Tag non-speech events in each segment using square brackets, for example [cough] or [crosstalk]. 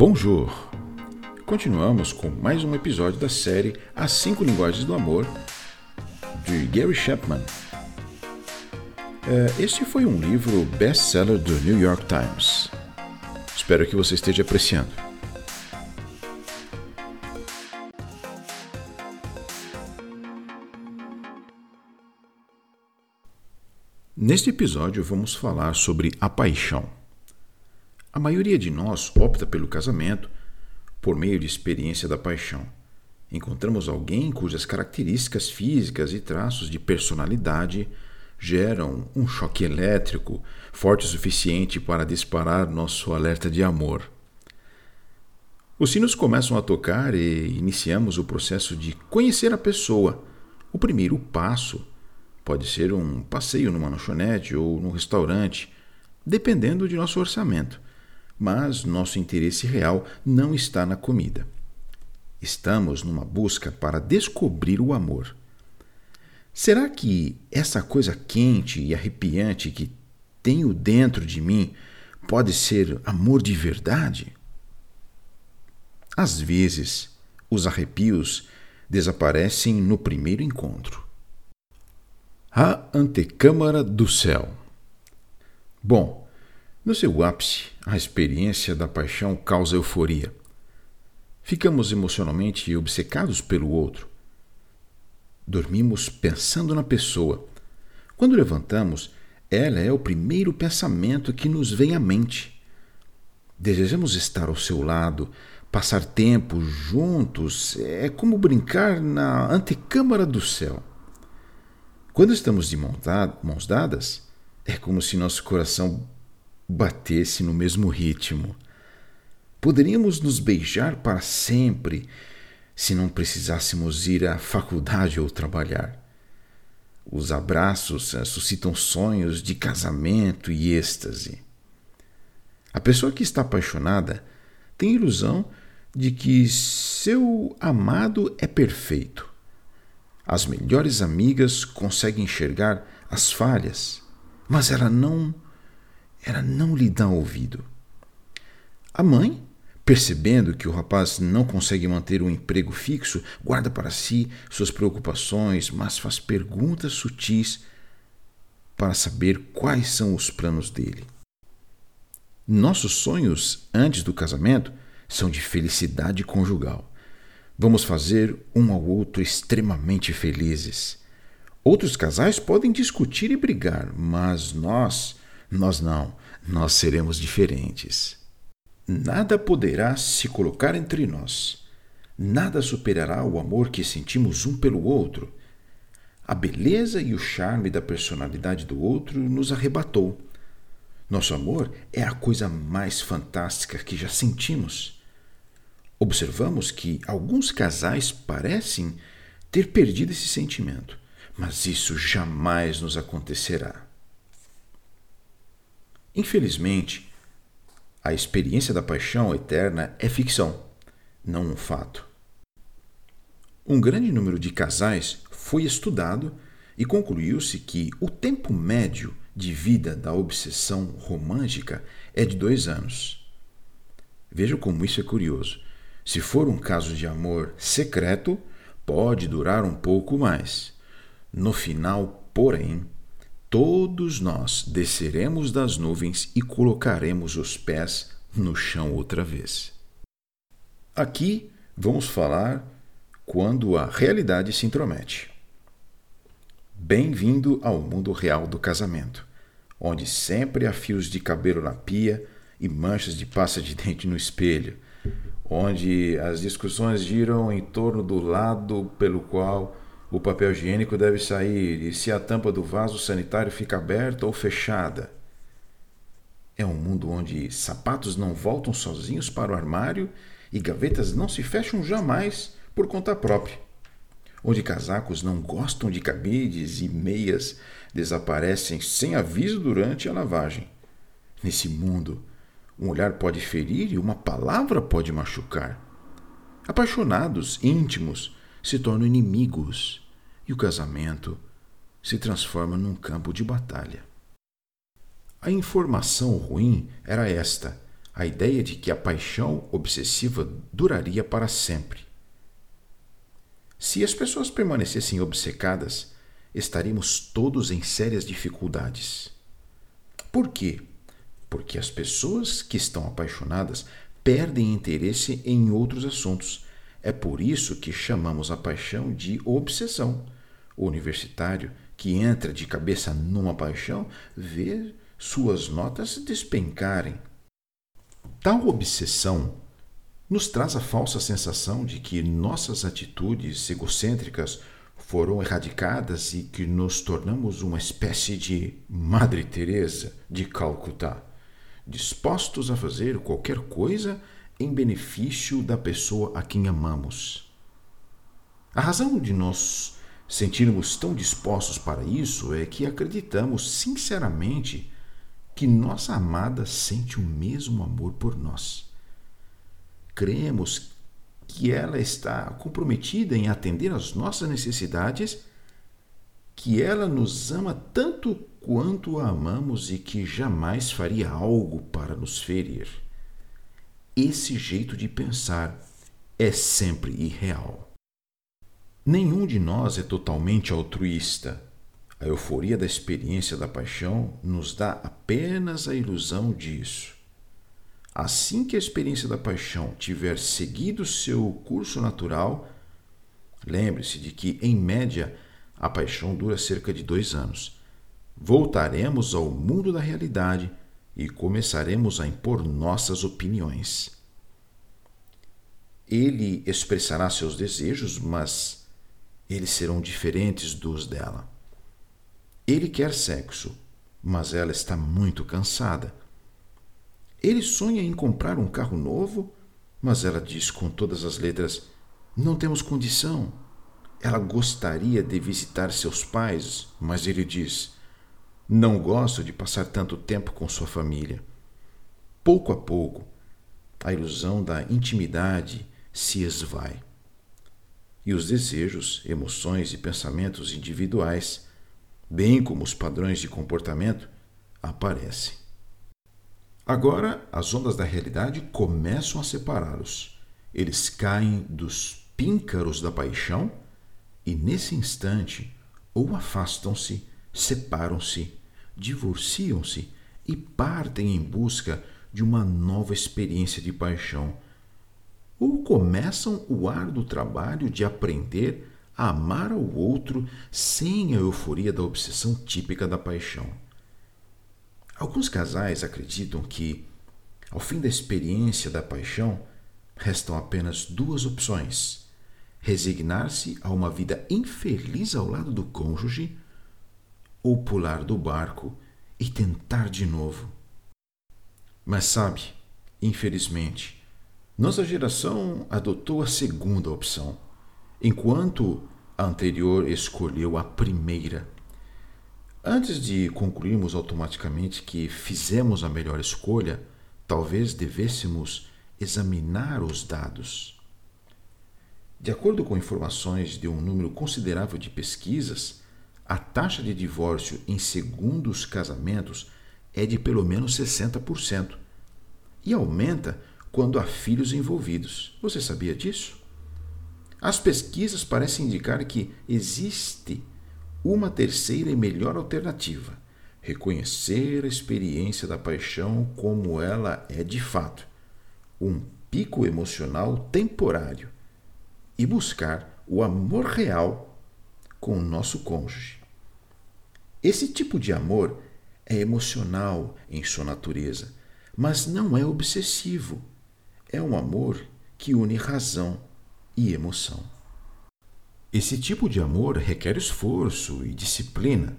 Bonjour! Continuamos com mais um episódio da série As Cinco Linguagens do Amor, de Gary Chapman. É, este foi um livro best-seller do New York Times. Espero que você esteja apreciando. Neste episódio, vamos falar sobre a paixão. A maioria de nós opta pelo casamento por meio de experiência da paixão. Encontramos alguém cujas características físicas e traços de personalidade geram um choque elétrico forte o suficiente para disparar nosso alerta de amor. Os sinos começam a tocar e iniciamos o processo de conhecer a pessoa. O primeiro passo pode ser um passeio numa lanchonete ou num restaurante, dependendo de nosso orçamento mas nosso interesse real não está na comida. Estamos numa busca para descobrir o amor. Será que essa coisa quente e arrepiante que tenho dentro de mim pode ser amor de verdade? Às vezes, os arrepios desaparecem no primeiro encontro. A antecâmara do céu. Bom, no seu ápice, a experiência da paixão causa euforia. Ficamos emocionalmente obcecados pelo outro. Dormimos pensando na pessoa. Quando levantamos, ela é o primeiro pensamento que nos vem à mente. Desejamos estar ao seu lado, passar tempo juntos, é como brincar na antecâmara do céu. Quando estamos de mãos dadas, é como se nosso coração batesse no mesmo ritmo. Poderíamos nos beijar para sempre se não precisássemos ir à faculdade ou trabalhar. Os abraços eh, suscitam sonhos de casamento e êxtase. A pessoa que está apaixonada tem ilusão de que seu amado é perfeito. As melhores amigas conseguem enxergar as falhas, mas ela não ela não lhe dá ouvido. A mãe, percebendo que o rapaz não consegue manter um emprego fixo, guarda para si suas preocupações, mas faz perguntas sutis para saber quais são os planos dele. Nossos sonhos antes do casamento são de felicidade conjugal. Vamos fazer um ao outro extremamente felizes. Outros casais podem discutir e brigar, mas nós nós não, nós seremos diferentes. Nada poderá se colocar entre nós. Nada superará o amor que sentimos um pelo outro. A beleza e o charme da personalidade do outro nos arrebatou. Nosso amor é a coisa mais fantástica que já sentimos. Observamos que alguns casais parecem ter perdido esse sentimento, mas isso jamais nos acontecerá. Infelizmente, a experiência da paixão eterna é ficção, não um fato. Um grande número de casais foi estudado e concluiu-se que o tempo médio de vida da obsessão romântica é de dois anos. Veja como isso é curioso. Se for um caso de amor secreto, pode durar um pouco mais. No final, porém, todos nós desceremos das nuvens e colocaremos os pés no chão outra vez. Aqui vamos falar quando a realidade se intromete. Bem-vindo ao mundo real do casamento, onde sempre há fios de cabelo na pia e manchas de pasta de [laughs] dente no espelho, onde as discussões giram em torno do lado pelo qual o papel higiênico deve sair e se a tampa do vaso sanitário fica aberta ou fechada. É um mundo onde sapatos não voltam sozinhos para o armário e gavetas não se fecham jamais por conta própria. Onde casacos não gostam de cabides e meias desaparecem sem aviso durante a lavagem. Nesse mundo, um olhar pode ferir e uma palavra pode machucar. Apaixonados, íntimos, se tornam inimigos e o casamento se transforma num campo de batalha. A informação ruim era esta: a ideia de que a paixão obsessiva duraria para sempre. Se as pessoas permanecessem obcecadas, estaríamos todos em sérias dificuldades. Por quê? Porque as pessoas que estão apaixonadas perdem interesse em outros assuntos. É por isso que chamamos a paixão de obsessão. O universitário que entra de cabeça numa paixão vê suas notas despencarem. Tal obsessão nos traz a falsa sensação de que nossas atitudes egocêntricas foram erradicadas e que nos tornamos uma espécie de Madre Teresa de Calcutá, dispostos a fazer qualquer coisa em benefício da pessoa a quem amamos. A razão de nós sentirmos tão dispostos para isso é que acreditamos sinceramente que nossa amada sente o mesmo amor por nós. Cremos que ela está comprometida em atender às nossas necessidades, que ela nos ama tanto quanto a amamos e que jamais faria algo para nos ferir. Esse jeito de pensar é sempre irreal. Nenhum de nós é totalmente altruísta. A euforia da experiência da paixão nos dá apenas a ilusão disso. Assim que a experiência da paixão tiver seguido seu curso natural, lembre-se de que, em média, a paixão dura cerca de dois anos. Voltaremos ao mundo da realidade e começaremos a impor nossas opiniões. Ele expressará seus desejos, mas eles serão diferentes dos dela. Ele quer sexo, mas ela está muito cansada. Ele sonha em comprar um carro novo, mas ela diz com todas as letras: Não temos condição. Ela gostaria de visitar seus pais, mas ele diz: Não gosto de passar tanto tempo com sua família. Pouco a pouco, a ilusão da intimidade se esvai. E os desejos, emoções e pensamentos individuais, bem como os padrões de comportamento, aparecem. Agora, as ondas da realidade começam a separá-los. Eles caem dos píncaros da paixão e, nesse instante, ou afastam-se, separam-se, divorciam-se e partem em busca de uma nova experiência de paixão. Ou começam o árduo trabalho de aprender a amar ao outro sem a euforia da obsessão típica da paixão. Alguns casais acreditam que, ao fim da experiência da paixão, restam apenas duas opções: resignar-se a uma vida infeliz ao lado do cônjuge ou pular do barco e tentar de novo. Mas sabe, infelizmente, nossa geração adotou a segunda opção, enquanto a anterior escolheu a primeira. Antes de concluirmos automaticamente que fizemos a melhor escolha, talvez devêssemos examinar os dados. De acordo com informações de um número considerável de pesquisas, a taxa de divórcio em segundos casamentos é de pelo menos 60% e aumenta quando há filhos envolvidos. Você sabia disso? As pesquisas parecem indicar que existe uma terceira e melhor alternativa: reconhecer a experiência da paixão como ela é de fato, um pico emocional temporário, e buscar o amor real com o nosso cônjuge. Esse tipo de amor é emocional em sua natureza, mas não é obsessivo. É um amor que une razão e emoção. Esse tipo de amor requer esforço e disciplina.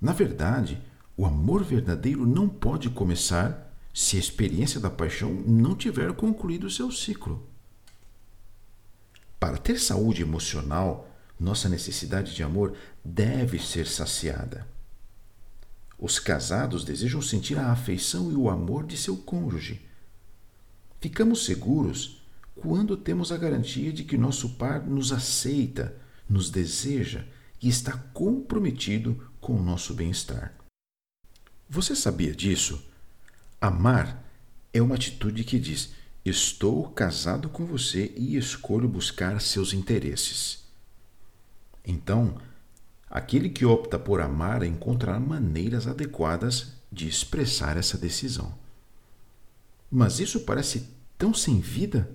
Na verdade, o amor verdadeiro não pode começar se a experiência da paixão não tiver concluído seu ciclo. Para ter saúde emocional, nossa necessidade de amor deve ser saciada. Os casados desejam sentir a afeição e o amor de seu cônjuge. Ficamos seguros quando temos a garantia de que nosso par nos aceita, nos deseja e está comprometido com o nosso bem-estar. Você sabia disso? Amar é uma atitude que diz: Estou casado com você e escolho buscar seus interesses. Então, aquele que opta por amar encontrará maneiras adequadas de expressar essa decisão. Mas isso parece tão sem vida?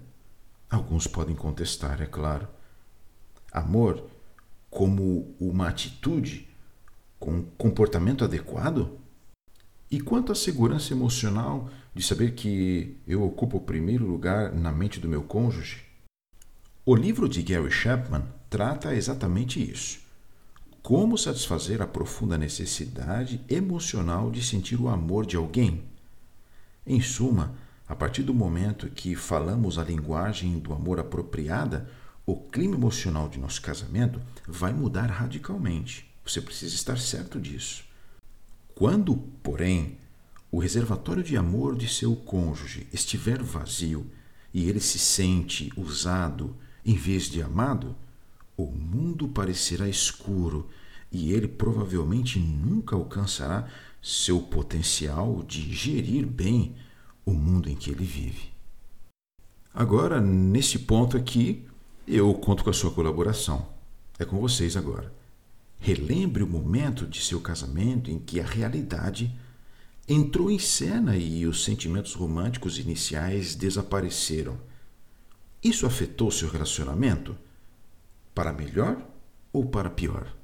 Alguns podem contestar, é claro. Amor como uma atitude, com um comportamento adequado? E quanto à segurança emocional de saber que eu ocupo o primeiro lugar na mente do meu cônjuge? O livro de Gary Chapman trata exatamente isso. Como satisfazer a profunda necessidade emocional de sentir o amor de alguém? Em suma, a partir do momento que falamos a linguagem do amor apropriada, o clima emocional de nosso casamento vai mudar radicalmente. Você precisa estar certo disso. Quando, porém, o reservatório de amor de seu cônjuge estiver vazio e ele se sente usado em vez de amado, o mundo parecerá escuro e ele provavelmente nunca alcançará seu potencial de gerir bem o mundo em que ele vive. Agora, nesse ponto aqui, eu conto com a sua colaboração. É com vocês agora. Relembre o momento de seu casamento em que a realidade entrou em cena e os sentimentos românticos iniciais desapareceram. Isso afetou seu relacionamento? Para melhor ou para pior?